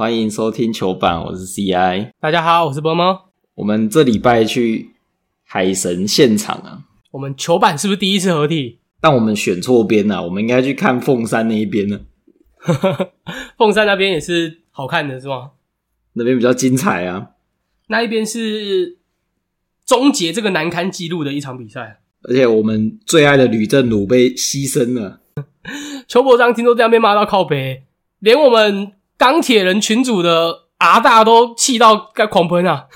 欢迎收听球板，我是 CI。大家好，我是波波。我们这礼拜去海神现场啊，我们球板是不是第一次合体？但我们选错边了，我们应该去看凤山那一边呢。凤山那边也是好看的，是吗？那边比较精彩啊。那一边是终结这个难堪记录的一场比赛，而且我们最爱的吕正鲁被牺牲了。邱伯章听说这样被骂到靠北，连我们钢铁人群主的阿大都气到该狂喷啊！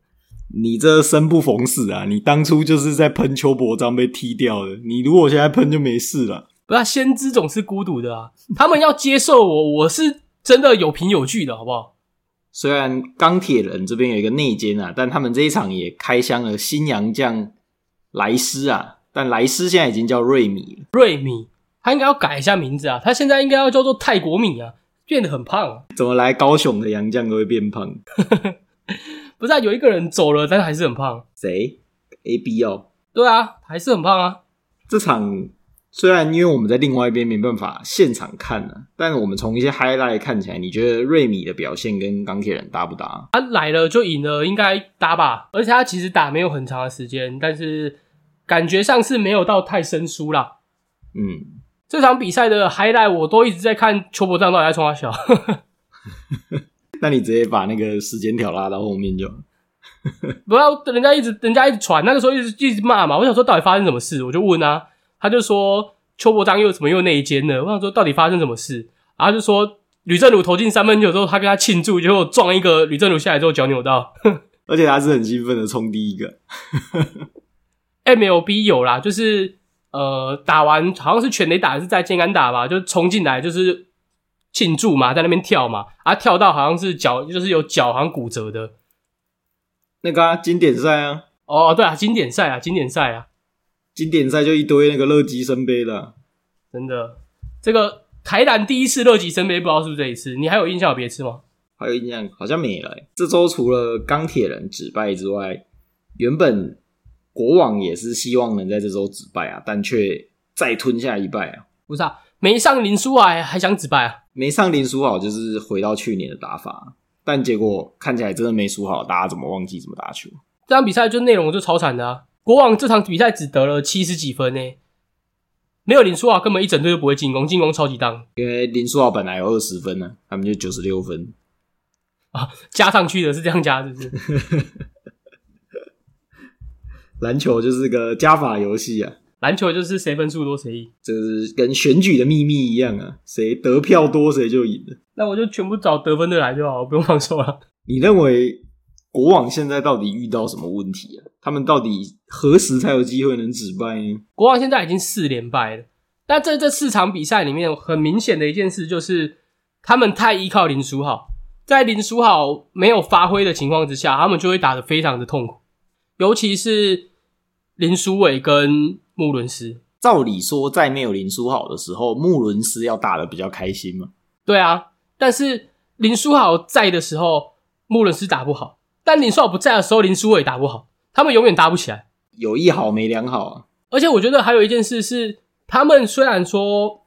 你这生不逢时啊！你当初就是在喷邱伯章被踢掉的，你如果现在喷就没事了。不是，先知总是孤独的啊！他们要接受我，我是真的有凭有据的，好不好？虽然钢铁人这边有一个内奸啊，但他们这一场也开箱了新洋将莱斯啊，但莱斯现在已经叫瑞米了。瑞米。他应该要改一下名字啊！他现在应该要叫做泰国米啊，变得很胖啊！怎么来高雄的洋将都会变胖？不是啊，有一个人走了，但是还是很胖。谁？A B 哦。对啊，还是很胖啊！这场虽然因为我们在另外一边没办法现场看呢，但我们从一些 highlight 看起来，你觉得瑞米的表现跟钢铁人搭不搭？他来了就赢了，应该搭吧？而且他其实打没有很长的时间，但是感觉上是没有到太生疏啦。嗯。这场比赛的 highlight 我都一直在看邱伯章到底在冲他笑，那你直接把那个时间条拉到后面就，不要人家一直人家一直传，那个时候一直一直骂嘛，我想说到底发生什么事，我就问啊，他就说邱伯章又怎么又内奸呢？我想说到底发生什么事，然后就说吕正儒投进三分球之后，他跟他庆祝，结果撞一个吕正儒下来之后脚扭到，而且他是很兴奋的冲第一个，MLB 有啦，就是。呃，打完好像是全垒打还，是在健安打吧，就冲进来就是庆祝嘛，在那边跳嘛，啊，跳到好像是脚，就是有脚好像骨折的，那个啊经典赛啊，哦，对啊，经典赛啊，经典赛啊，经典赛就一堆那个乐极生悲的，真的，这个台南第一次乐极生悲，不知道是不是这一次，你还有印象有别次吗？还有印象好像没了。这周除了钢铁人止败之外，原本。国王也是希望能在这周止败啊，但却再吞下一败啊！不是啊，没上林书豪还想止败啊？没上林书豪就是回到去年的打法，但结果看起来真的没输好，大家怎么忘记怎么打球？这场比赛就内容就超惨的啊！国王这场比赛只得了七十几分呢，没有林书豪根本一整队就不会进攻，进攻超级当。因为林书豪本来有二十分呢，他们就九十六分啊，加上去的是这样加，是不是？篮球就是个加法游戏啊！篮球就是谁分数多谁赢，这是跟选举的秘密一样啊！谁得票多谁就赢了。那我就全部找得分的来就好，不用放手了。你认为国王现在到底遇到什么问题啊？他们到底何时才有机会能止败呢？国王现在已经四连败了，但在这四场比赛里面，很明显的一件事就是，他们太依靠林书豪，在林书豪没有发挥的情况之下，他们就会打得非常的痛苦，尤其是。林书伟跟穆伦斯，照理说，在没有林书豪的时候，穆伦斯要打的比较开心嘛？对啊，但是林书豪在的时候，穆伦斯打不好；但林书豪不在的时候，林书伟打不好，他们永远打不起来，有一好没两好啊！而且我觉得还有一件事是，他们虽然说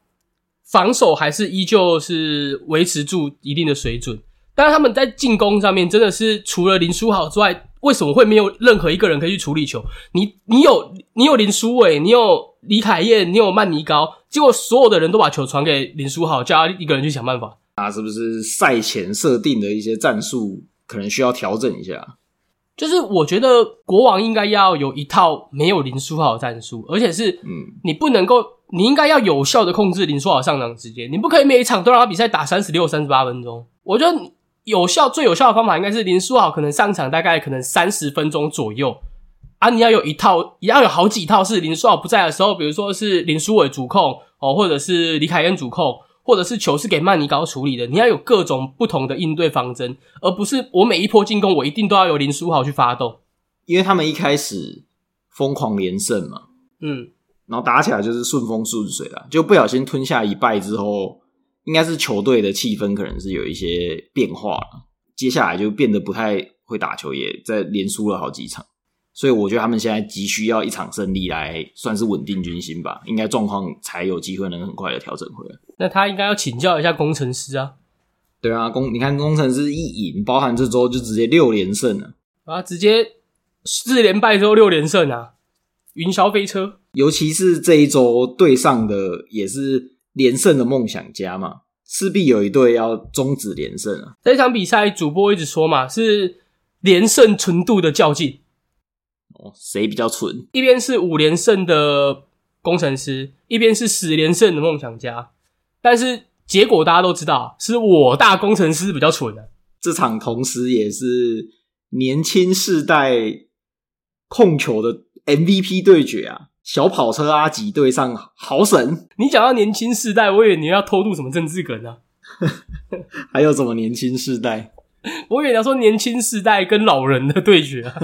防守还是依旧是维持住一定的水准，但是他们在进攻上面真的是除了林书豪之外。为什么会没有任何一个人可以去处理球？你你有你有林书伟，你有李凯燕，你有曼尼高，结果所有的人都把球传给林书豪，叫他一个人去想办法。那是不是赛前设定的一些战术可能需要调整一下？就是我觉得国王应该要有一套没有林书豪的战术，而且是嗯，你不能够，你应该要有效的控制林书豪上场时间，你不可以每一场都让他比赛打三十六、三十八分钟。我觉得。有效最有效的方法应该是林书豪可能上场大概可能三十分钟左右啊，你要有一套，也要有好几套是林书豪不在的时候，比如说是林书伟主控哦，或者是李凯恩主控，或者是球是给曼尼高处理的，你要有各种不同的应对方针，而不是我每一波进攻我一定都要由林书豪去发动，因为他们一开始疯狂连胜嘛，嗯，然后打起来就是顺风顺水了，就不小心吞下一败之后。应该是球队的气氛可能是有一些变化了，接下来就变得不太会打球，也在连输了好几场，所以我觉得他们现在急需要一场胜利来算是稳定军心吧，应该状况才有机会能很快的调整回来。那他应该要请教一下工程师啊，对啊，工你看工程师一赢，包含这周就直接六连胜了啊，直接四连败之后六连胜啊，云霄飞车。尤其是这一周对上的也是连胜的梦想家嘛，势必有一队要终止连胜啊。这场比赛主播一直说嘛，是连胜纯度的较劲。哦，谁比较纯？一边是五连胜的工程师，一边是十连胜的梦想家。但是结果大家都知道，是我大工程师比较蠢的。这场同时也是年轻世代控球的 MVP 对决啊。小跑车阿吉对上豪神，你讲到年轻世代，我以为你要偷渡什么政治梗呢？还有什么年轻世代？我以为你要说年轻世代跟老人的对决啊。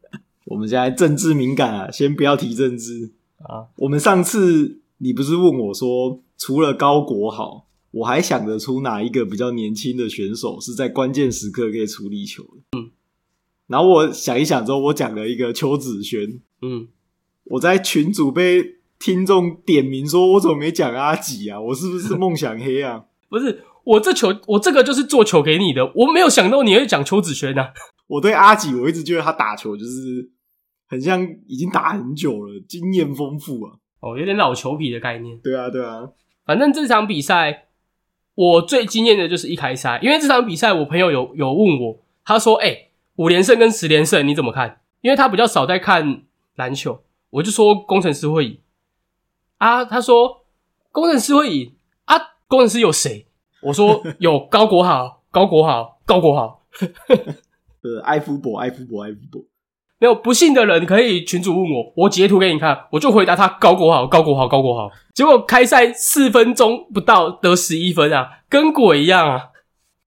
我们现在政治敏感啊，先不要提政治啊。我们上次你不是问我说，除了高国豪，我还想得出哪一个比较年轻的选手是在关键时刻可以处理球的？嗯，然后我想一想之后，我讲了一个邱子轩，嗯。我在群组被听众点名说，我怎么没讲阿吉啊？我是不是梦想黑啊？不是，我这球，我这个就是做球给你的。我没有想到你会讲邱子轩啊。我对阿吉，我一直觉得他打球就是很像已经打很久了，经验丰富啊。哦，有点老球皮的概念。对啊，对啊。反正这场比赛我最惊艳的就是一开赛，因为这场比赛我朋友有有问我，他说：“哎，五连胜跟十连胜你怎么看？”因为他比较少在看篮球。我就说工程师会赢啊，他说工程师会赢啊，工程师有谁？我说 有高国豪，高国豪，高国豪，呃，艾夫伯，艾夫伯，艾夫伯，没有不信的人可以群主问我，我截图给你看，我就回答他高国豪，高国豪，高国豪。结果开赛四分钟不到得十一分啊，跟鬼一样啊！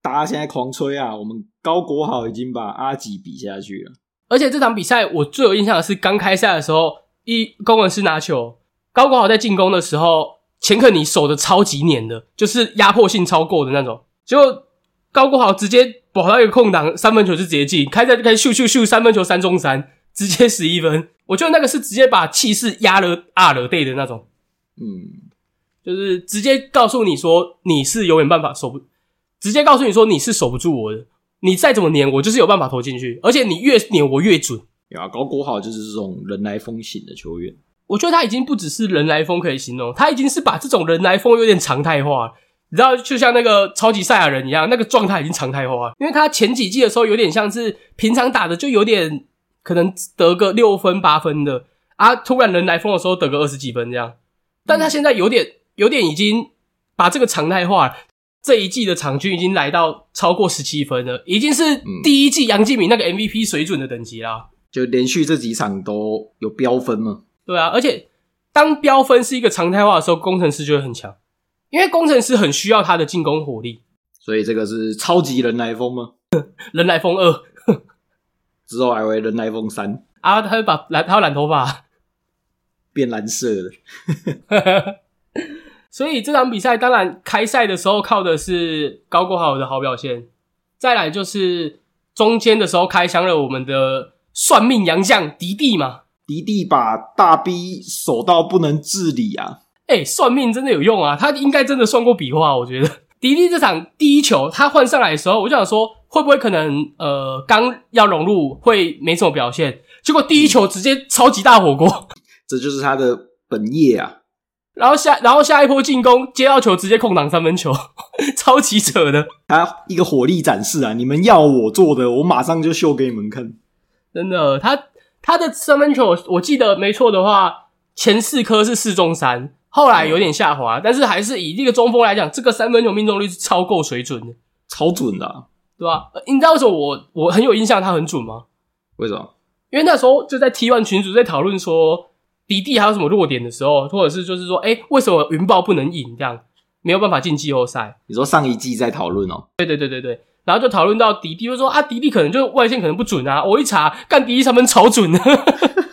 大家现在狂吹啊，我们高国豪已经把阿吉比下去了。而且这场比赛我最有印象的是刚开赛的时候。一工程师拿球，高国豪在进攻的时候，钱克尼守的超级黏的，就是压迫性超够的那种。结果高国豪直接跑到一个空档，三分球就直接进，开赛就开始咻咻咻三分球三中三，直接十一分。我觉得那个是直接把气势压了阿勒队的那种，嗯，就是直接告诉你说你是永远办法守不，直接告诉你说你是守不住我的，你再怎么黏我就是有办法投进去，而且你越黏我越准。有啊，高国豪就是这种人来疯型的球员。我觉得他已经不只是人来疯可以形容，他已经是把这种人来疯有点常态化。你知道，就像那个超级赛亚人一样，那个状态已经常态化。因为他前几季的时候有点像是平常打的，就有点可能得个六分八分的啊，突然人来疯的时候得个二十几分这样。但他现在有点有点已经把这个常态化，这一季的场均已经来到超过十七分了，已经是第一季杨敬敏那个 MVP 水准的等级啦。就连续这几场都有飙分嘛？对啊，而且当飙分是一个常态化的时候，工程师就会很强，因为工程师很需要他的进攻火力。所以这个是超级人来疯吗？人来疯二 之后还会人来疯三啊？他会把染他染头发变蓝色的。所以这场比赛当然开赛的时候靠的是高国豪的好表现，再来就是中间的时候开箱了我们的。算命洋将迪弟嘛，迪弟把大 B 守到不能自理啊！哎，算命真的有用啊！他应该真的算过笔画，我觉得迪弟这场第一球他换上来的时候，我就想说会不会可能呃刚要融入会没什么表现，结果第一球直接超级大火锅，这就是他的本业啊！然后下然后下一波进攻接到球直接空档三分球，超级扯的，他一个火力展示啊！你们要我做的，我马上就秀给你们看。真的，他他的三分球，我记得没错的话，前四颗是四中三，后来有点下滑，但是还是以这个中锋来讲，这个三分球命中率是超够水准的，超准的，对吧？你知道为什么我我很有印象他很准吗？为什么？因为那时候就在 T one 群组在讨论说迪迪还有什么弱点的时候，或者是就是说，哎，为什么云豹不能赢这样，没有办法进季后赛？你说上一季在讨论哦？对对对对对。然后就讨论到迪迪，就说啊，迪迪可能就外线可能不准啊。我一查，干迪迪三分超准的，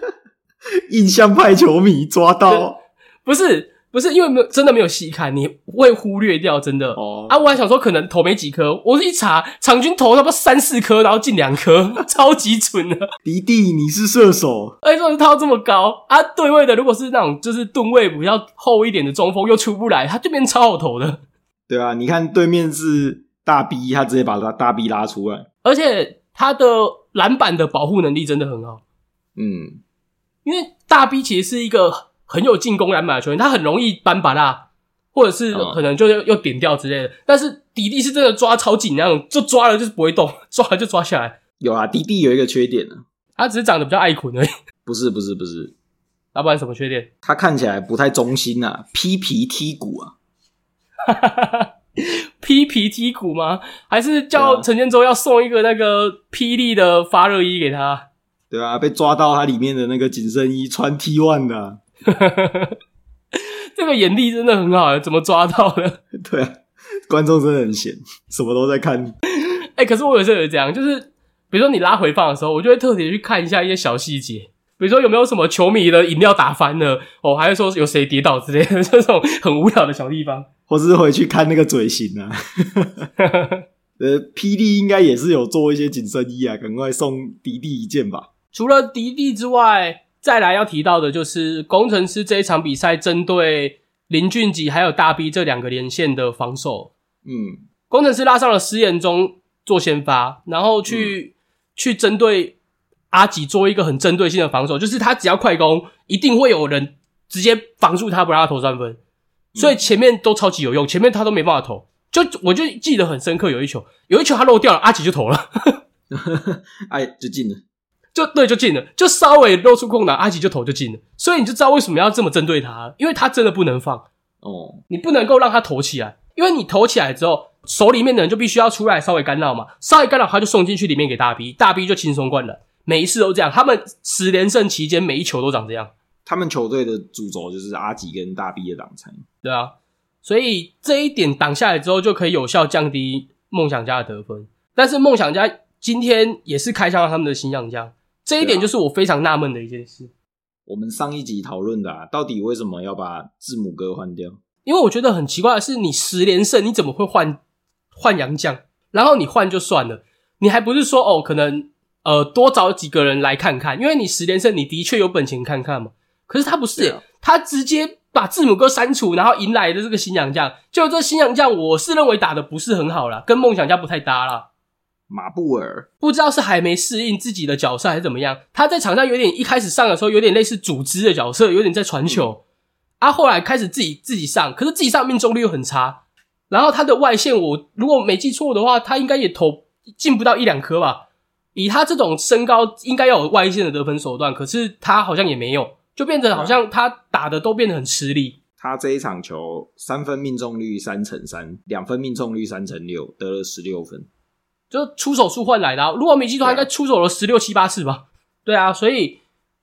印象派球迷抓到，不是不是，因为没有真的没有细看，你会忽略掉真的哦。啊，我还想说可能投没几颗，我一查场均投差不多三四颗，然后进两颗，超级准的。迪迪，你是射手，哎，说是掏这么高啊？对位的如果是那种就是盾位比较厚一点的中锋，又出不来，他这边超好投的。对啊，你看对面是。大 B 他直接把他大 B 拉出来，而且他的篮板的保护能力真的很好。嗯，因为大 B 其实是一个很有进攻篮板的球员，他很容易扳把拉，或者是可能就又点掉之类的。但是迪迪是真的抓超紧那种，就抓了就是不会动，抓了就抓下来。有啊，迪迪有一个缺点呢，他只是长得比较爱捆而已。不是不是不是，老板什么缺点？他看起来不太忠心啊，劈皮踢骨啊。披皮踢骨吗？还是叫陈建州要送一个那个霹雳的发热衣给他？对啊，被抓到他里面的那个紧身衣穿 T one 的，这个眼力真的很好，怎么抓到的？对啊，观众真的很闲，什么都在看。哎，可是我有时候也这样，就是比如说你拉回放的时候，我就会特别去看一下一些小细节。比如说有没有什么球迷的饮料打翻了，哦，还是说有谁跌倒之类的这种很无聊的小地方，或者是回去看那个嘴型啊。呃，霹雳应该也是有做一些紧身衣啊，赶快送迪迪一件吧。除了迪迪之外，再来要提到的就是工程师这一场比赛针对林俊杰还有大 B 这两个连线的防守，嗯，工程师拉上了施延中做先发，然后去去针对。阿吉做一个很针对性的防守，就是他只要快攻，一定会有人直接防住他，不让他投三分。所以前面都超级有用，前面他都没办法投。就我就记得很深刻，有一球，有一球他漏掉了，阿吉就投了，哎，就进了，就对，就进了，就稍微露出空档，阿吉就投就进了。所以你就知道为什么要这么针对他，因为他真的不能放哦，你不能够让他投起来，因为你投起来之后，手里面的人就必须要出来稍微干扰嘛，稍微干扰他就送进去里面给大 B，大 B 就轻松灌了。每一次都这样，他们十连胜期间每一球都长这样。他们球队的主轴就是阿吉跟大 B 的挡拆，对啊，所以这一点挡下来之后，就可以有效降低梦想家的得分。但是梦想家今天也是开箱他们的新洋将，这一点就是我非常纳闷的一件事。我们上一集讨论的，啊，到底为什么要把字母哥换掉？因为我觉得很奇怪的是，你十连胜你怎么会换换洋将？然后你换就算了，你还不是说哦可能。呃，多找几个人来看看，因为你十连胜，你的确有本钱看看嘛。可是他不是，他直接把字母哥删除，然后迎来的这个新洋将，就这新洋将，我是认为打的不是很好啦，跟梦想家不太搭啦。马布尔。不知道是还没适应自己的角色还是怎么样，他在场上有点一开始上的时候有点类似组织的角色，有点在传球，啊，后来开始自己自己上，可是自己上命中率又很差，然后他的外线，我如果没记错的话，他应该也投进不到一两颗吧。以他这种身高，应该要有外线的得分手段，可是他好像也没有，就变成好像他打的都变得很吃力。他这一场球三分命中率三乘三，两分命中率三乘六，得了十六分，就出手数换来的。如果没记错，应该出手了十六七八次吧？对啊，所以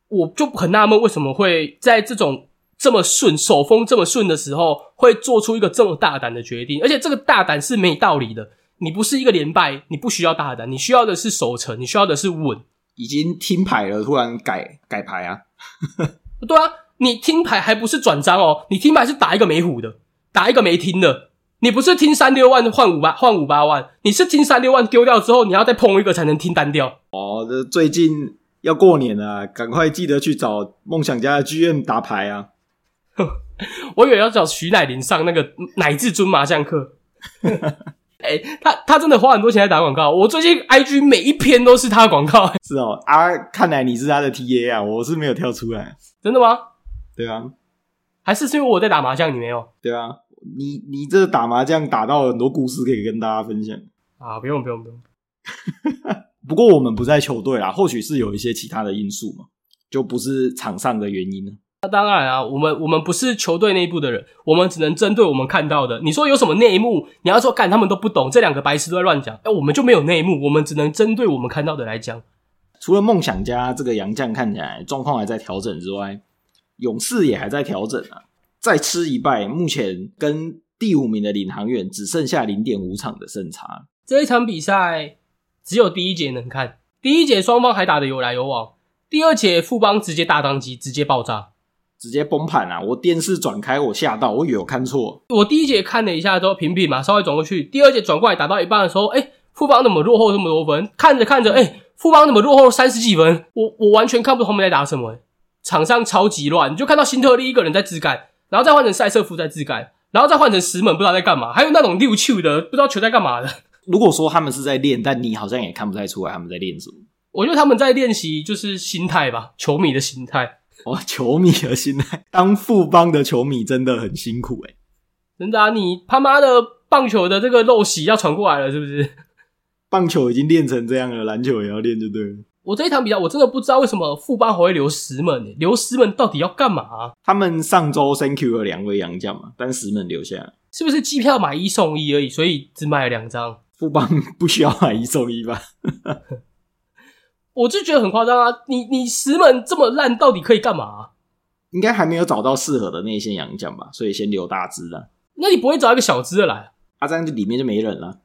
我就很纳闷，为什么会在这种这么顺手风这么顺的时候，会做出一个这么大胆的决定？而且这个大胆是没道理的。你不是一个连败，你不需要大胆，你需要的是守城，你需要的是稳。已经听牌了，突然改改牌啊？对啊，你听牌还不是转张哦？你听牌是打一个没虎的，打一个没听的。你不是听三六万换五八换五八万，你是听三六万丢掉之后，你要再碰一个才能听单调。哦，这最近要过年了，赶快记得去找梦想家的剧院打牌啊！我以为要找徐乃麟上那个乃至尊麻将课。哎，他他真的花很多钱在打广告。我最近 IG 每一篇都是他的广告。是哦，啊，看来你是他的 TA 啊，我是没有跳出来。真的吗？对啊，还是是因为我在打麻将，你没有？对啊，你你这打麻将打到很多故事可以跟大家分享啊！不用不用不用。不过我们不在球队啦，或许是有一些其他的因素嘛，就不是场上的原因呢。那当然啊，我们我们不是球队内部的人，我们只能针对我们看到的。你说有什么内幕？你要说干他们都不懂，这两个白痴都在乱讲。哎，我们就没有内幕，我们只能针对我们看到的来讲。除了梦想家这个杨将看起来状况还在调整之外，勇士也还在调整啊。再吃一败，目前跟第五名的领航员只剩下零点五场的胜差。这一场比赛只有第一节能看，第一节双方还打得有来有往，第二节富邦直接大当机，直接爆炸。直接崩盘啊！我电视转开，我吓到，我以为我看错。我第一节看了一下之后平平嘛，稍微转过去。第二节转过来打到一半的时候，哎，富邦怎么落后这么多分？看着看着，哎，富邦怎么落后三十几分？我我完全看不懂他们在打什么。场上超级乱，你就看到辛特利一个人在自干，然后再换成塞瑟夫在自干，然后再换成石门不知道在干嘛，还有那种六球的不知道球在干嘛的。如果说他们是在练，但你好像也看不太出来他们在练什么。我觉得他们在练习就是心态吧，球迷的心态。哇，球迷的心态，当富邦的球迷真的很辛苦哎。真的啊，你他妈的棒球的这个陋习要传过来了，是不是？棒球已经练成这样了，篮球也要练就对了。我这一场比赛，我真的不知道为什么富邦还会留石门，留石门到底要干嘛？他们上周 Thank you 了两位洋将嘛，但石门留下来，是不是机票买一送一而已？所以只买了两张。富邦不需要买一送一吧？我就觉得很夸张啊！你你石门这么烂，到底可以干嘛？应该还没有找到适合的内线洋将吧，所以先留大支的。那你不会找一个小支的来？啊，这样就里面就没人了。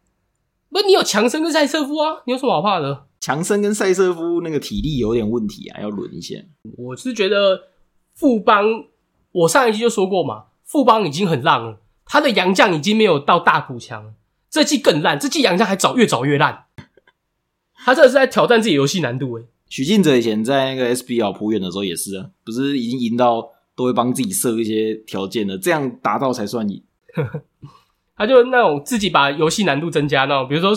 不，你有强森跟赛瑟夫啊，你有什么好怕的？强森跟赛瑟夫那个体力有点问题啊，要轮一下。我是觉得富邦，我上一季就说过嘛，富邦已经很烂了，他的洋将已经没有到大补强，这季更烂，这季洋将还找越找越烂。他这是在挑战自己游戏难度诶。许晋哲以前在那个 SBL 普远的时候也是啊，不是已经赢到都会帮自己设一些条件了，这样达到才算赢。他就那种自己把游戏难度增加那种，比如说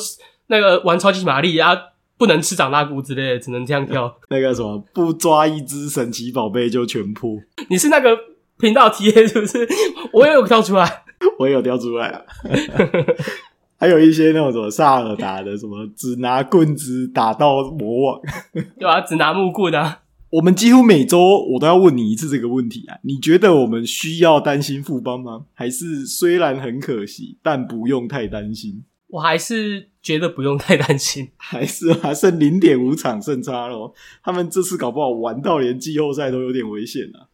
那个玩超级玛丽啊，不能吃长大菇之类的，只能这样跳。那个什么，不抓一只神奇宝贝就全破。你是那个频道 TA 是不是？我也有跳出来，我也有跳出来啊。还有一些那种什么萨尔达的，什么只拿棍子打到魔王，对吧？只拿木棍啊。我们几乎每周我都要问你一次这个问题啊！你觉得我们需要担心富邦吗？还是虽然很可惜，但不用太担心？我还是觉得不用太担心，还是还剩零点五场胜差咯。他们这次搞不好玩到连季后赛都有点危险啊！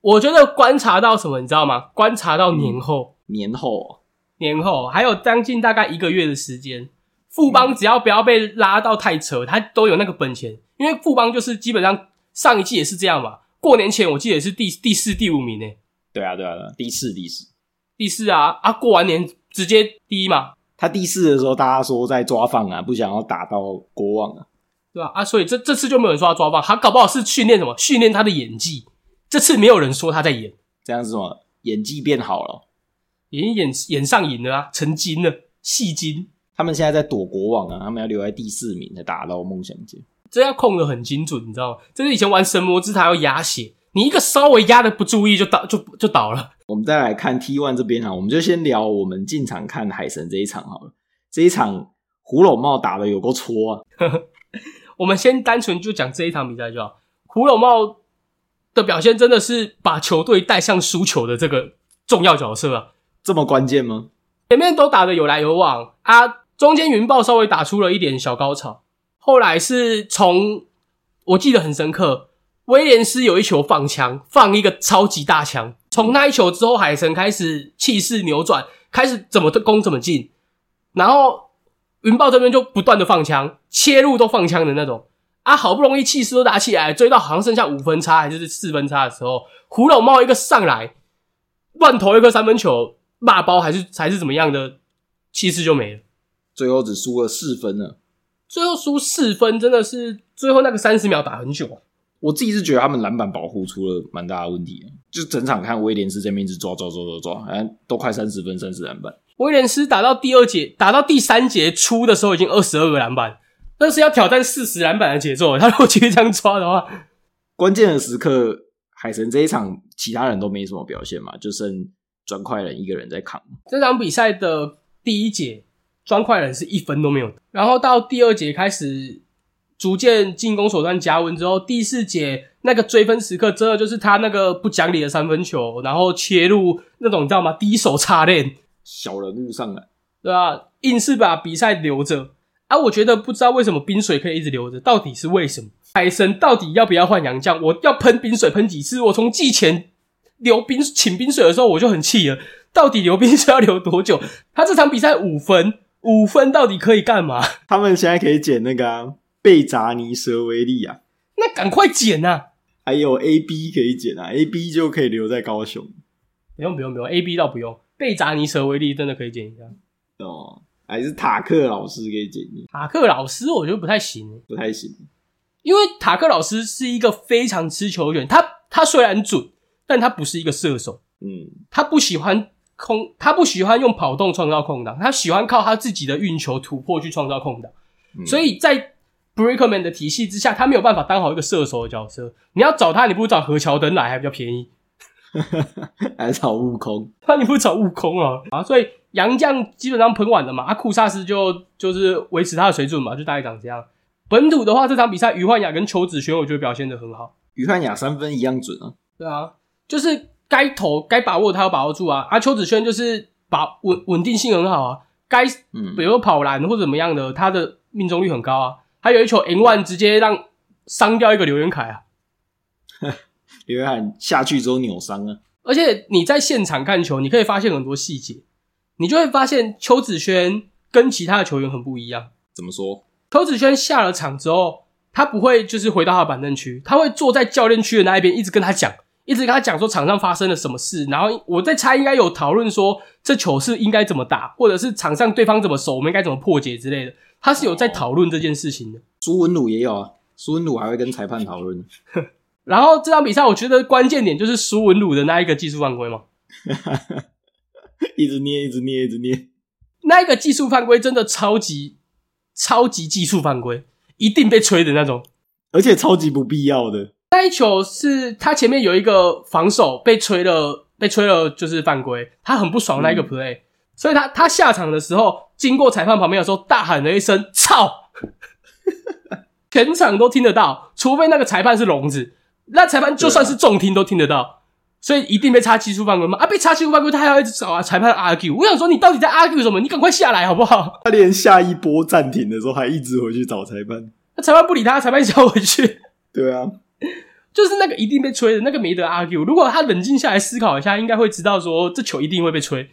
我觉得观察到什么，你知道吗？观察到年后，年后，年后还有将近大概一个月的时间，富邦只要不要被拉到太扯，他都有那个本钱，因为富邦就是基本上。上一季也是这样嘛？过年前我记得也是第第四、第五名呢。对啊，对啊，第四、第四、第四啊啊！过完年直接第一嘛。他第四的时候，大家说在抓放啊，不想要打到国王啊，对吧？啊，所以这这次就没有人说他抓放，他搞不好是训练什么？训练他的演技。这次没有人说他在演，这样子什么？演技变好了，已经演演上瘾了啊，成精了，戏精。他们现在在躲国王啊，他们要留在第四名才打到梦想界。这要控的很精准，你知道吗？这是以前玩神魔之塔要压血，你一个稍微压的不注意就倒就就倒了。我们再来看 T one 这边啊，我们就先聊我们进场看海神这一场好了。这一场胡龙茂打的有够搓啊！我们先单纯就讲这一场比赛就好。胡龙茂的表现真的是把球队带向输球的这个重要角色啊！这么关键吗？前面都打的有来有往啊，中间云豹稍微打出了一点小高潮。后来是从我记得很深刻，威廉斯有一球放枪，放一个超级大枪。从那一球之后，海神开始气势扭转，开始怎么攻怎么进。然后云豹这边就不断的放枪，切入都放枪的那种。啊，好不容易气势都打起来，追到好像剩下五分差还是四分差的时候，胡老猫一个上来，乱投一个三分球，骂包还是还是怎么样的，气势就没了。最后只输了四分了。最后输四分，真的是最后那个三十秒打很久啊！我自己是觉得他们篮板保护出了蛮大的问题，就整场看威廉斯这边一直抓抓抓抓抓，好像，都快三十分三十篮板。威廉斯打到第二节，打到第三节初的时候已经二十二个篮板，但是要挑战四十篮板的节奏。他如果继续这样抓的话，关键的时刻，海神这一场其他人都没什么表现嘛，就剩砖块人一个人在扛。这场比赛的第一节。砖块人是一分都没有，然后到第二节开始逐渐进攻手段加温之后，第四节那个追分时刻，真的就是他那个不讲理的三分球，然后切入那种你知道吗？第一手插链，小人物上来，对吧？硬是把比赛留着啊！我觉得不知道为什么冰水可以一直留着，到底是为什么？海神到底要不要换洋将？我要喷冰水喷几次？我从季前留冰请冰水的时候我就很气了，到底留冰水要留多久？他这场比赛五分。五分到底可以干嘛？他们现在可以捡那个贝扎尼蛇威利啊，那赶快捡呐！还有 A B 可以捡啊，A B 就可以留在高雄。不用不用不用，A B 倒不用，贝扎尼蛇威利真的可以捡一下。哦，还是塔克老师可以捡。塔克老师我觉得不太行，不太行，因为塔克老师是一个非常吃球员，他他虽然准，但他不是一个射手。嗯，他不喜欢空，他不喜欢用跑动创造空档，他喜欢靠他自己的运球突破去创造空档。所以在 Brickman 的体系之下，他没有办法当好一个射手的角色。你要找他，你不如找何乔登来还比较便宜，还找悟空？那你不如找悟空啊！啊，所以杨将基本上喷完了嘛，阿，库萨斯就就是维持他的水准嘛，就大概长这样。本土的话，这场比赛于焕雅跟邱子轩，我觉得表现的很好。于焕雅三分一样准啊，对啊，就是该投该把握他要把握住啊。啊，邱子轩就是把稳稳定性很好啊，该嗯，比如说跑篮或者怎么样的，他的命中率很高啊。还有一球 N one 直接让伤掉一个刘元凯啊，刘元凯下去之后扭伤啊。而且你在现场看球，你可以发现很多细节，你就会发现邱子轩跟其他的球员很不一样。怎么说？邱子轩下了场之后，他不会就是回到他的板凳区，他会坐在教练区的那一边，一直跟他讲，一直跟他讲说场上发生了什么事。然后我在猜，应该有讨论说这球是应该怎么打，或者是场上对方怎么守，我们应该怎么破解之类的。他是有在讨论这件事情的，苏文鲁也有啊，苏文鲁还会跟裁判讨论。然后这场比赛，我觉得关键点就是苏文鲁的那一个技术犯规嘛，一直捏，一直捏，一直捏。那一个技术犯规真的超级超级技术犯规，一定被吹的那种，而且超级不必要的。那一球是他前面有一个防守被吹了，被吹了就是犯规，他很不爽那一个 play。所以他他下场的时候，经过裁判旁边的时候，大喊了一声“操”，全场都听得到，除非那个裁判是聋子，那裁判就算是重听都听得到。所以一定被插技术犯规吗？啊，被插技术犯规，他还要一直找啊裁判 argue。我想说，你到底在 argue 什么？你赶快下来好不好？他连下一波暂停的时候还一直回去找裁判，那裁判不理他，裁判叫回去。对啊，就是那个一定被吹的那个没得 argue。如果他冷静下来思考一下，应该会知道说这球一定会被吹。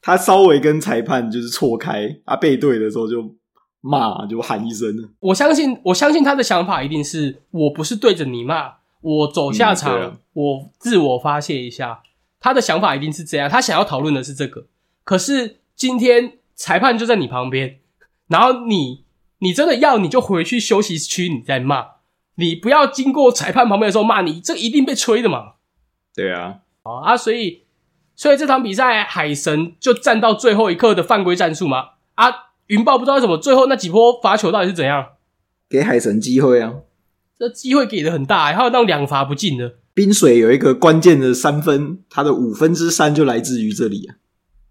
他稍微跟裁判就是错开，啊，背对的时候就骂，就喊一声。我相信，我相信他的想法一定是我不是对着你骂，我走下场，我自我发泄一下。他的想法一定是这样，他想要讨论的是这个。可是今天裁判就在你旁边，然后你你真的要你就回去休息区，你再骂，你不要经过裁判旁边的时候骂你，这一定被吹的嘛。对啊，啊，所以。所以这场比赛，海神就站到最后一刻的犯规战术嘛？啊，云豹不知道为什么最后那几波罚球到底是怎样？给海神机会啊！这机会给的很大，还有那种两罚不进的。冰水有一个关键的三分，他的五分之三就来自于这里啊！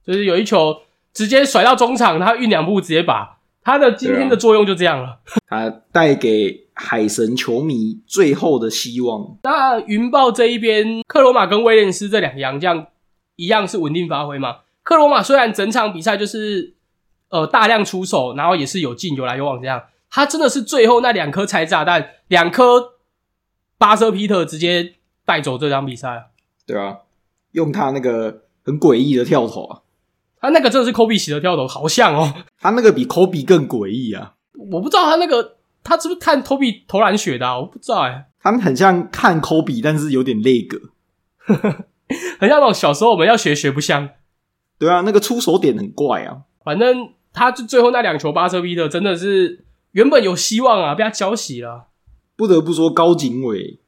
就是有一球直接甩到中场，他运两步直接把他的今天的作用就这样了。他带给海神球迷最后的希望。那云豹这一边，克罗马跟威廉斯这两个洋将。一样是稳定发挥嘛？克罗马虽然整场比赛就是呃大量出手，然后也是有进有来有往这样，他真的是最后那两颗拆炸弹，两颗巴瑟皮特直接带走这场比赛。对啊，用他那个很诡异的跳投啊，他那个真的是科比洗的跳投，好像哦，他那个比科比更诡异啊！我不知道他那个他是不是看科比投篮学的，我不知道哎，他们很像看科比，但是有点那个。很像那种小时候我们要学学不像，对啊，那个出手点很怪啊。反正他就最后那两球巴车 P 的真的是原本有希望啊，被他浇熄了。不得不说，高景伟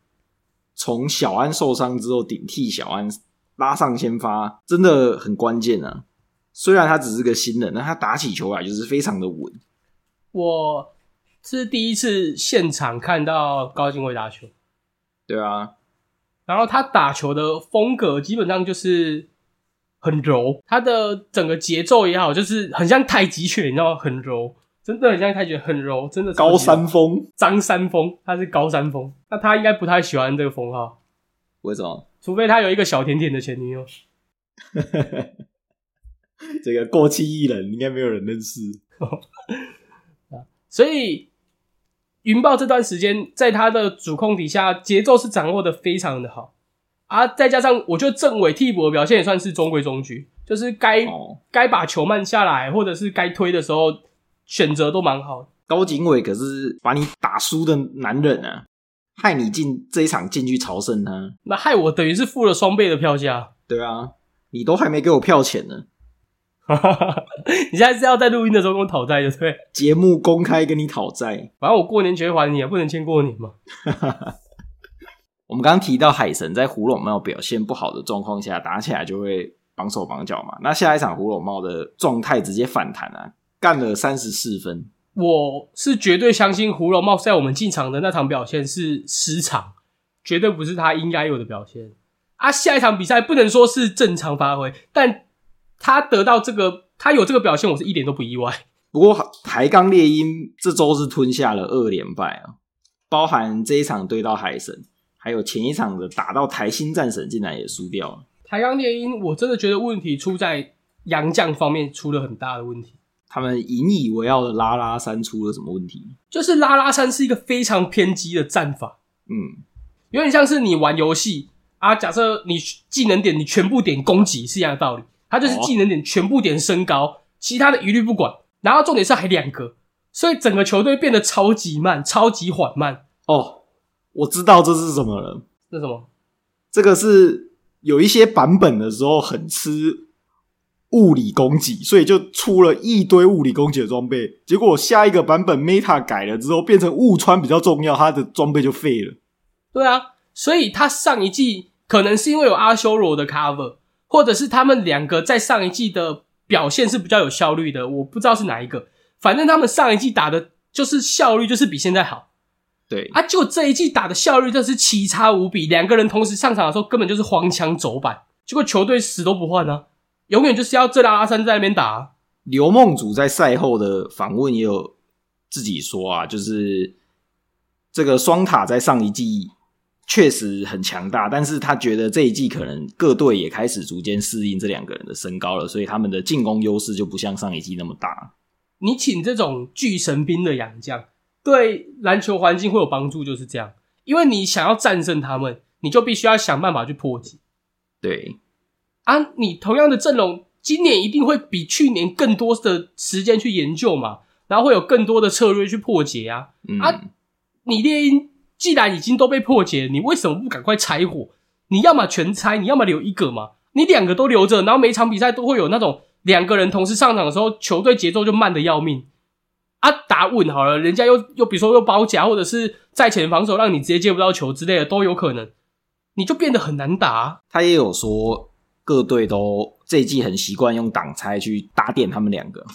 从小安受伤之后顶替小安拉上先发，真的很关键啊。虽然他只是个新人，但他打起球来就是非常的稳。我是第一次现场看到高进伟打球。对啊。然后他打球的风格基本上就是很柔，他的整个节奏也好，就是很像太极拳，你知道吗？很柔，真的很像太极拳，很柔，真的。高山峰，张三峰，他是高山峰，那他应该不太喜欢这个封号，为什么？除非他有一个小甜甜的前女友。这个过气艺人应该没有人认识 所以。云豹这段时间在他的主控底下，节奏是掌握的非常的好啊！再加上我觉得政委替补的表现也算是中规中矩，就是该该把球慢下来，或者是该推的时候选择都蛮好。高景伟可是把你打输的男人啊，害你进这一场进去朝圣他，那害我等于是付了双倍的票价。对啊，你都还没给我票钱呢。你现在是要在录音的时候跟我讨债，对不对？节目公开跟你讨债，反正我过年前还你，不能欠过年嘛。我们刚刚提到海神在胡龙茂表现不好的状况下，打起来就会绑手绑脚嘛。那下一场胡龙茂的状态直接反弹啊，干了三十四分。我是绝对相信胡龙茂在我们进场的那场表现是失常，绝对不是他应该有的表现。啊，下一场比赛不能说是正常发挥，但他得到这个，他有这个表现，我是一点都不意外。不过台钢猎鹰这周是吞下了二连败啊，包含这一场对到海神，还有前一场的打到台新战神，竟然也输掉了。台钢猎鹰，我真的觉得问题出在杨将方面出了很大的问题。他们引以为傲的拉拉山出了什么问题？就是拉拉山是一个非常偏激的战法，嗯，有点像是你玩游戏啊，假设你技能点你全部点攻击是一样的道理，它就是技能点全部点升高，其他的一律不管。然后重点是还两个，所以整个球队变得超级慢，超级缓慢。哦，我知道这是什么了。这什么？这个是有一些版本的时候很吃。物理攻击，所以就出了一堆物理攻击的装备。结果下一个版本 Meta 改了之后，变成误穿比较重要，他的装备就废了。对啊，所以他上一季可能是因为有阿修罗的 cover，或者是他们两个在上一季的表现是比较有效率的。我不知道是哪一个，反正他们上一季打的就是效率就是比现在好。对啊，就这一季打的效率真是奇差无比，两个人同时上场的时候根本就是黄腔走板，结果球队死都不换呢。永远就是要这拉阿三在那边打。刘梦祖在赛后的访问也有自己说啊，就是这个双塔在上一季确实很强大，但是他觉得这一季可能各队也开始逐渐适应这两个人的身高了，所以他们的进攻优势就不像上一季那么大。你请这种巨神兵的洋将，对篮球环境会有帮助，就是这样。因为你想要战胜他们，你就必须要想办法去破解。对。啊，你同样的阵容，今年一定会比去年更多的时间去研究嘛，然后会有更多的策略去破解啊。啊，你猎鹰既然已经都被破解，你为什么不赶快拆火？你要么全拆，你要么留一个嘛。你两个都留着，然后每场比赛都会有那种两个人同时上场的时候，球队节奏就慢的要命。啊，打稳好了，人家又又比如说又包夹，或者是在前防守，让你直接接不到球之类的都有可能，你就变得很难打。他也有说。各队都这一季很习惯用挡拆去打点他们两个，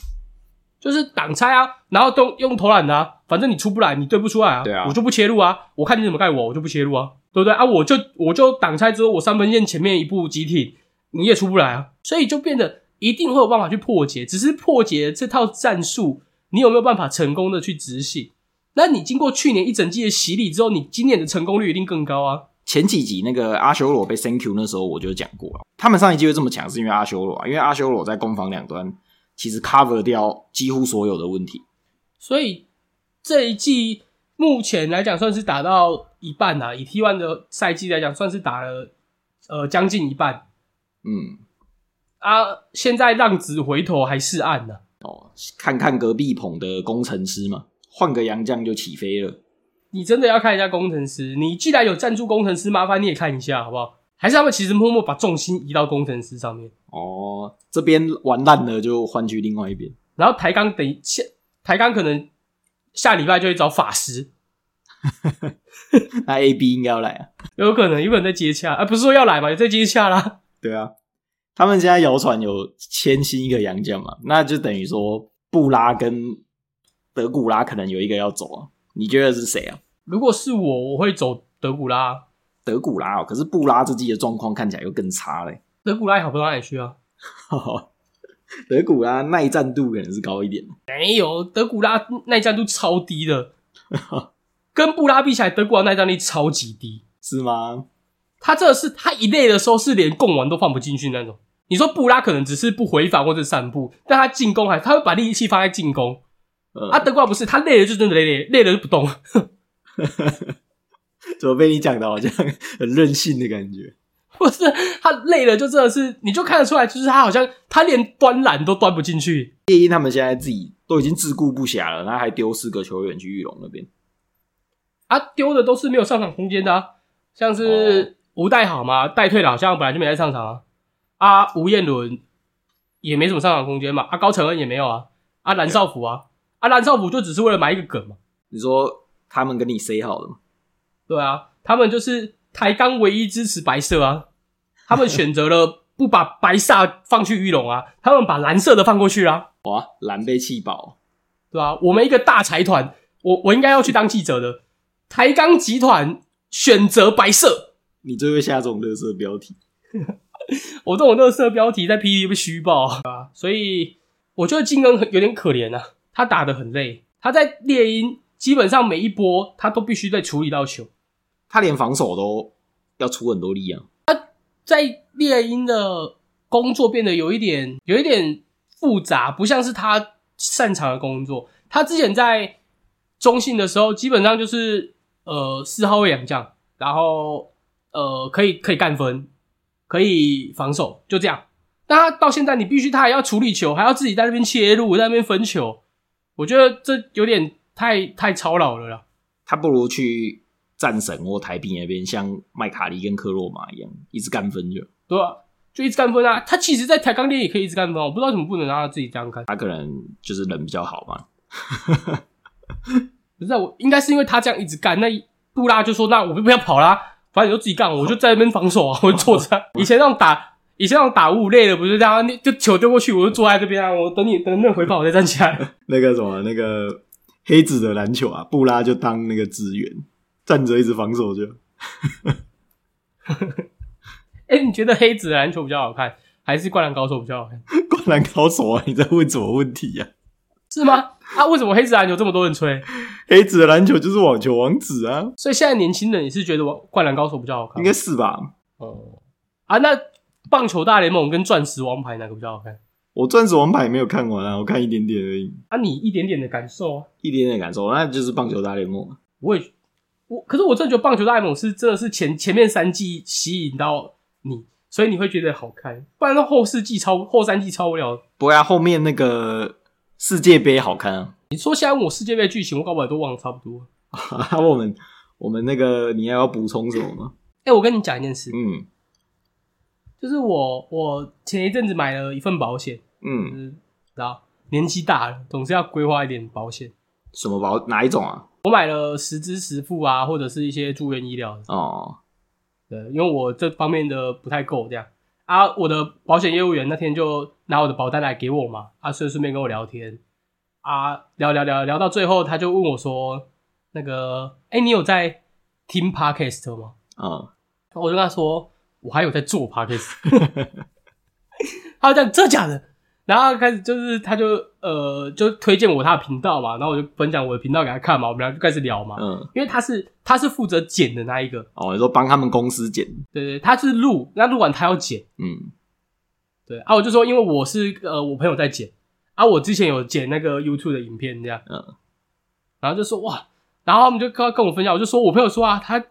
就是挡拆啊，然后都用投篮的啊，反正你出不来，你对不出来啊，对啊，我就不切入啊，我看你怎么盖我，我就不切入啊，对不对啊？我就我就挡拆之后，我三分线前面一步集体，你也出不来啊，所以就变得一定会有办法去破解，只是破解这套战术，你有没有办法成功的去执行？那你经过去年一整季的洗礼之后，你今年的成功率一定更高啊。前几集那个阿修罗被 Thank you 那时候我就讲过了，他们上一季会这么强是因为阿修罗啊，因为阿修罗在攻防两端其实 cover 掉几乎所有的问题，所以这一季目前来讲算是打到一半啊，以 T one 的赛季来讲算是打了呃将近一半，嗯啊，现在浪子回头还是岸呢，哦，看看隔壁捧的工程师嘛，换个洋将就起飞了。你真的要看一下工程师？你既然有赞助工程师，麻烦你也看一下好不好？还是他们其实默默把重心移到工程师上面？哦，这边玩烂了就换去另外一边。然后台钢等下台钢可能下礼拜就会找法师，那 A B 应该要来啊？有可能，有可能在接洽啊？不是说要来吗？在接洽啦。对啊，他们现在谣传有签新一个洋将嘛？那就等于说布拉跟德古拉可能有一个要走啊。你觉得是谁啊？如果是我，我会走德古拉。德古拉哦，可是布拉这季的状况看起来又更差嘞。德古拉好不到哪里去啊？德古拉耐战度可能是高一点。没有，德古拉耐战度超低的，跟布拉比起来，德古拉耐战力超级低，是吗？他这是他一累的时候是连贡丸都放不进去那种。你说布拉可能只是不回防或者散步，但他进攻还他会把力气放在进攻。啊，德古拉不是他累了就真的累累累了就不动，怎么被你讲的好像很任性的感觉？不是他累了就真的是，你就看得出来，就是他好像他连端篮都端不进去。猎鹰他们现在自己都已经自顾不暇了，他还丢四个球员去玉龙那边，啊，丢的都是没有上场空间的，啊，像是吴代好嘛，代退了，好像本来就没在上场啊。啊，吴彦伦也没什么上场空间嘛，啊，高承恩也没有啊，啊，蓝少辅啊。啊，蓝少辅就只是为了埋一个梗嘛？你说他们跟你 say 好了吗？对啊，他们就是台钢唯一支持白色啊，他们选择了不把白煞放去玉龙啊？他们把蓝色的放过去啊？哇，蓝被气饱，对吧？我们一个大财团，我我应该要去当记者的。台钢集团选择白色，你最会下这种乐色标题。我这种乐色标题在 P D 被虚报啊，所以我觉得金恩有点可怜啊，他打的很累，他在猎鹰基本上每一波他都必须在处理到球，他连防守都要出很多力啊。在猎鹰的工作变得有一点有一点复杂，不像是他擅长的工作。他之前在中信的时候，基本上就是呃四号位两将，然后呃可以可以干分。可以防守，就这样。但他到现在，你必须他还要处理球，还要自己在那边切入，在那边分球。我觉得这有点太太操劳了啦。他不如去战神或台币那边，像麦卡利跟克洛马一样，一直干分就。对啊，就一直干分啊。他其实，在台钢店也可以一直干分，我不知道怎么不能让他自己这样干。他可能就是人比较好嘛。不是我，应该是因为他这样一直干，那杜拉就说：“那我就不要跑啦。”反正你就自己干，我就在那边防守啊，我就坐着。以前那种打，以前那种打五累了，不是这样，你就球丢过去，我就坐在这边啊，我等你等那回跑，我再站起来。那个什么，那个黑子的篮球啊，布拉就当那个支援，站着一直防守就。哎，你觉得黑子的篮球比较好看，还是灌篮高手比较好看？灌篮高手啊！你在问什么问题呀？是吗？啊，为什么黑子篮球这么多人吹？黑子的篮球就是网球王子啊！所以现在年轻人也是觉得《灌篮高手》比较好看，应该是吧？哦，啊，那棒球大联盟跟钻石王牌哪个比较好看？我钻石王牌没有看完啊，我看一点点而已。啊，你一点点的感受，一点点感受，那就是棒球大联盟。我也我，可是我真的觉得棒球大联盟是真的是前前面三季吸引到你，所以你会觉得好看，不然后四季超后三季超无聊。不会啊，后面那个。世界杯好看啊！你说现在我世界杯剧情，我搞不好都忘了差不多。我们我们那个，你还要补充什么吗？哎，我跟你讲一件事，嗯，就是我我前一阵子买了一份保险，嗯，然后年纪大了，总是要规划一点保险。什么保？哪一种啊？我买了十支十付啊，或者是一些住院医疗。哦，对，因为我这方面的不太够，这样。啊，我的保险业务员那天就拿我的保单来给我嘛，啊，顺顺便跟我聊天，啊，聊聊聊聊到最后，他就问我说：“那个，哎，你有在听 podcast 吗？”啊，我就跟他说：“我还有在做 podcast。”他讲：“这假的？”然后开始就是，他就呃，就推荐我他的频道嘛，然后我就分享我的频道给他看嘛，我们俩就开始聊嘛。嗯，因为他是他是负责剪的那一个哦，你说帮他们公司剪？对对，他是录，那录完他要剪。嗯，对啊，我就说，因为我是呃，我朋友在剪啊，我之前有剪那个 YouTube 的影片这样。嗯，然后就说哇，然后他们就跟跟我分享，我就说我朋友说啊，他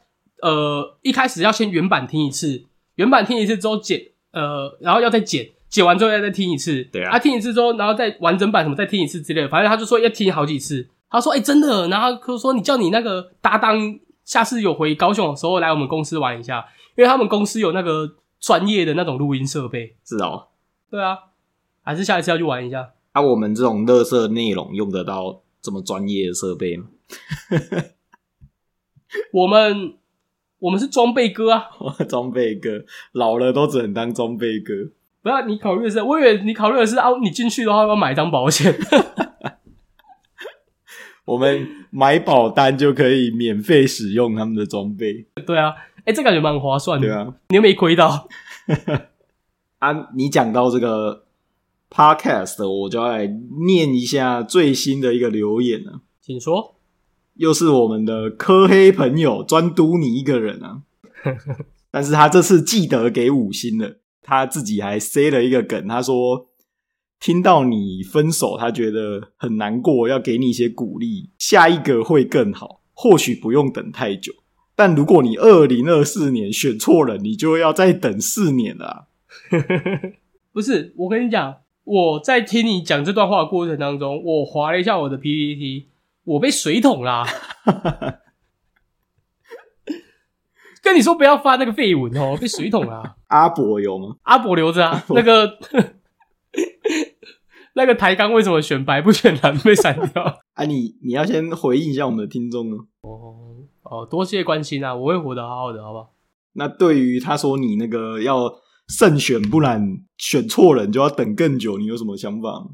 呃一开始要先原版听一次，原版听一次之后剪，呃，然后要再剪。剪完之后要再听一次，对啊，他听一次之后，然后再完整版什么再听一次之类的，反正他就说要听好几次。他说：“哎，真的。”然后他说：“你叫你那个搭档，下次有回高雄的时候来我们公司玩一下，因为他们公司有那个专业的那种录音设备。”是哦，对啊，还是下一次要去玩一下。啊，我们这种乐色内容用得到这么专业的设备吗？我们我们是装备哥啊，装备哥老了都只能当装备哥。不要你考虑的是，我以为你考虑的是啊，你进去的话要买一张保险。我们买保单就可以免费使用他们的装备。对啊，哎，这感觉蛮划算的。对啊，你又没亏到。啊，你讲到这个 podcast，我就要来念一下最新的一个留言啊。请说。又是我们的科黑朋友，专督你一个人啊。但是他这次记得给五星了。他自己还塞了一个梗，他说：“听到你分手，他觉得很难过，要给你一些鼓励，下一个会更好，或许不用等太久。但如果你二零二四年选错了，你就要再等四年了。”不是，我跟你讲，我在听你讲这段话的过程当中，我划了一下我的 PPT，我被水桶啦。跟你说不要发那个废文哦，被水桶了。阿伯有吗？阿伯留着啊。那个 那个抬杠为什么选白不选蓝被删掉？啊，你你要先回应一下我们的听众呢。哦哦，多谢关心啊，我会活得好好的，好不好？那对于他说你那个要慎选，不然选错人就要等更久。你有什么想法？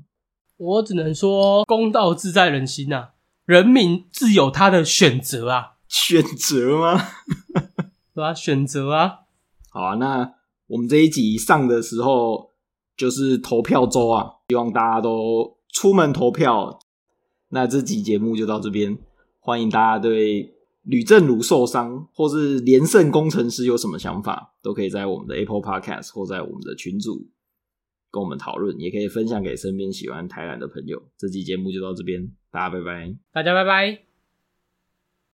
我只能说，公道自在人心呐，人民自有他的选择啊。选择吗？对吧？选择啊。好啊，那我们这一集上的时候就是投票周啊，希望大家都出门投票。那这集节目就到这边，欢迎大家对吕正如受伤或是连胜工程师有什么想法，都可以在我们的 Apple Podcast 或在我们的群组跟我们讨论，也可以分享给身边喜欢台南的朋友。这集节目就到这边，大家拜拜，大家拜拜。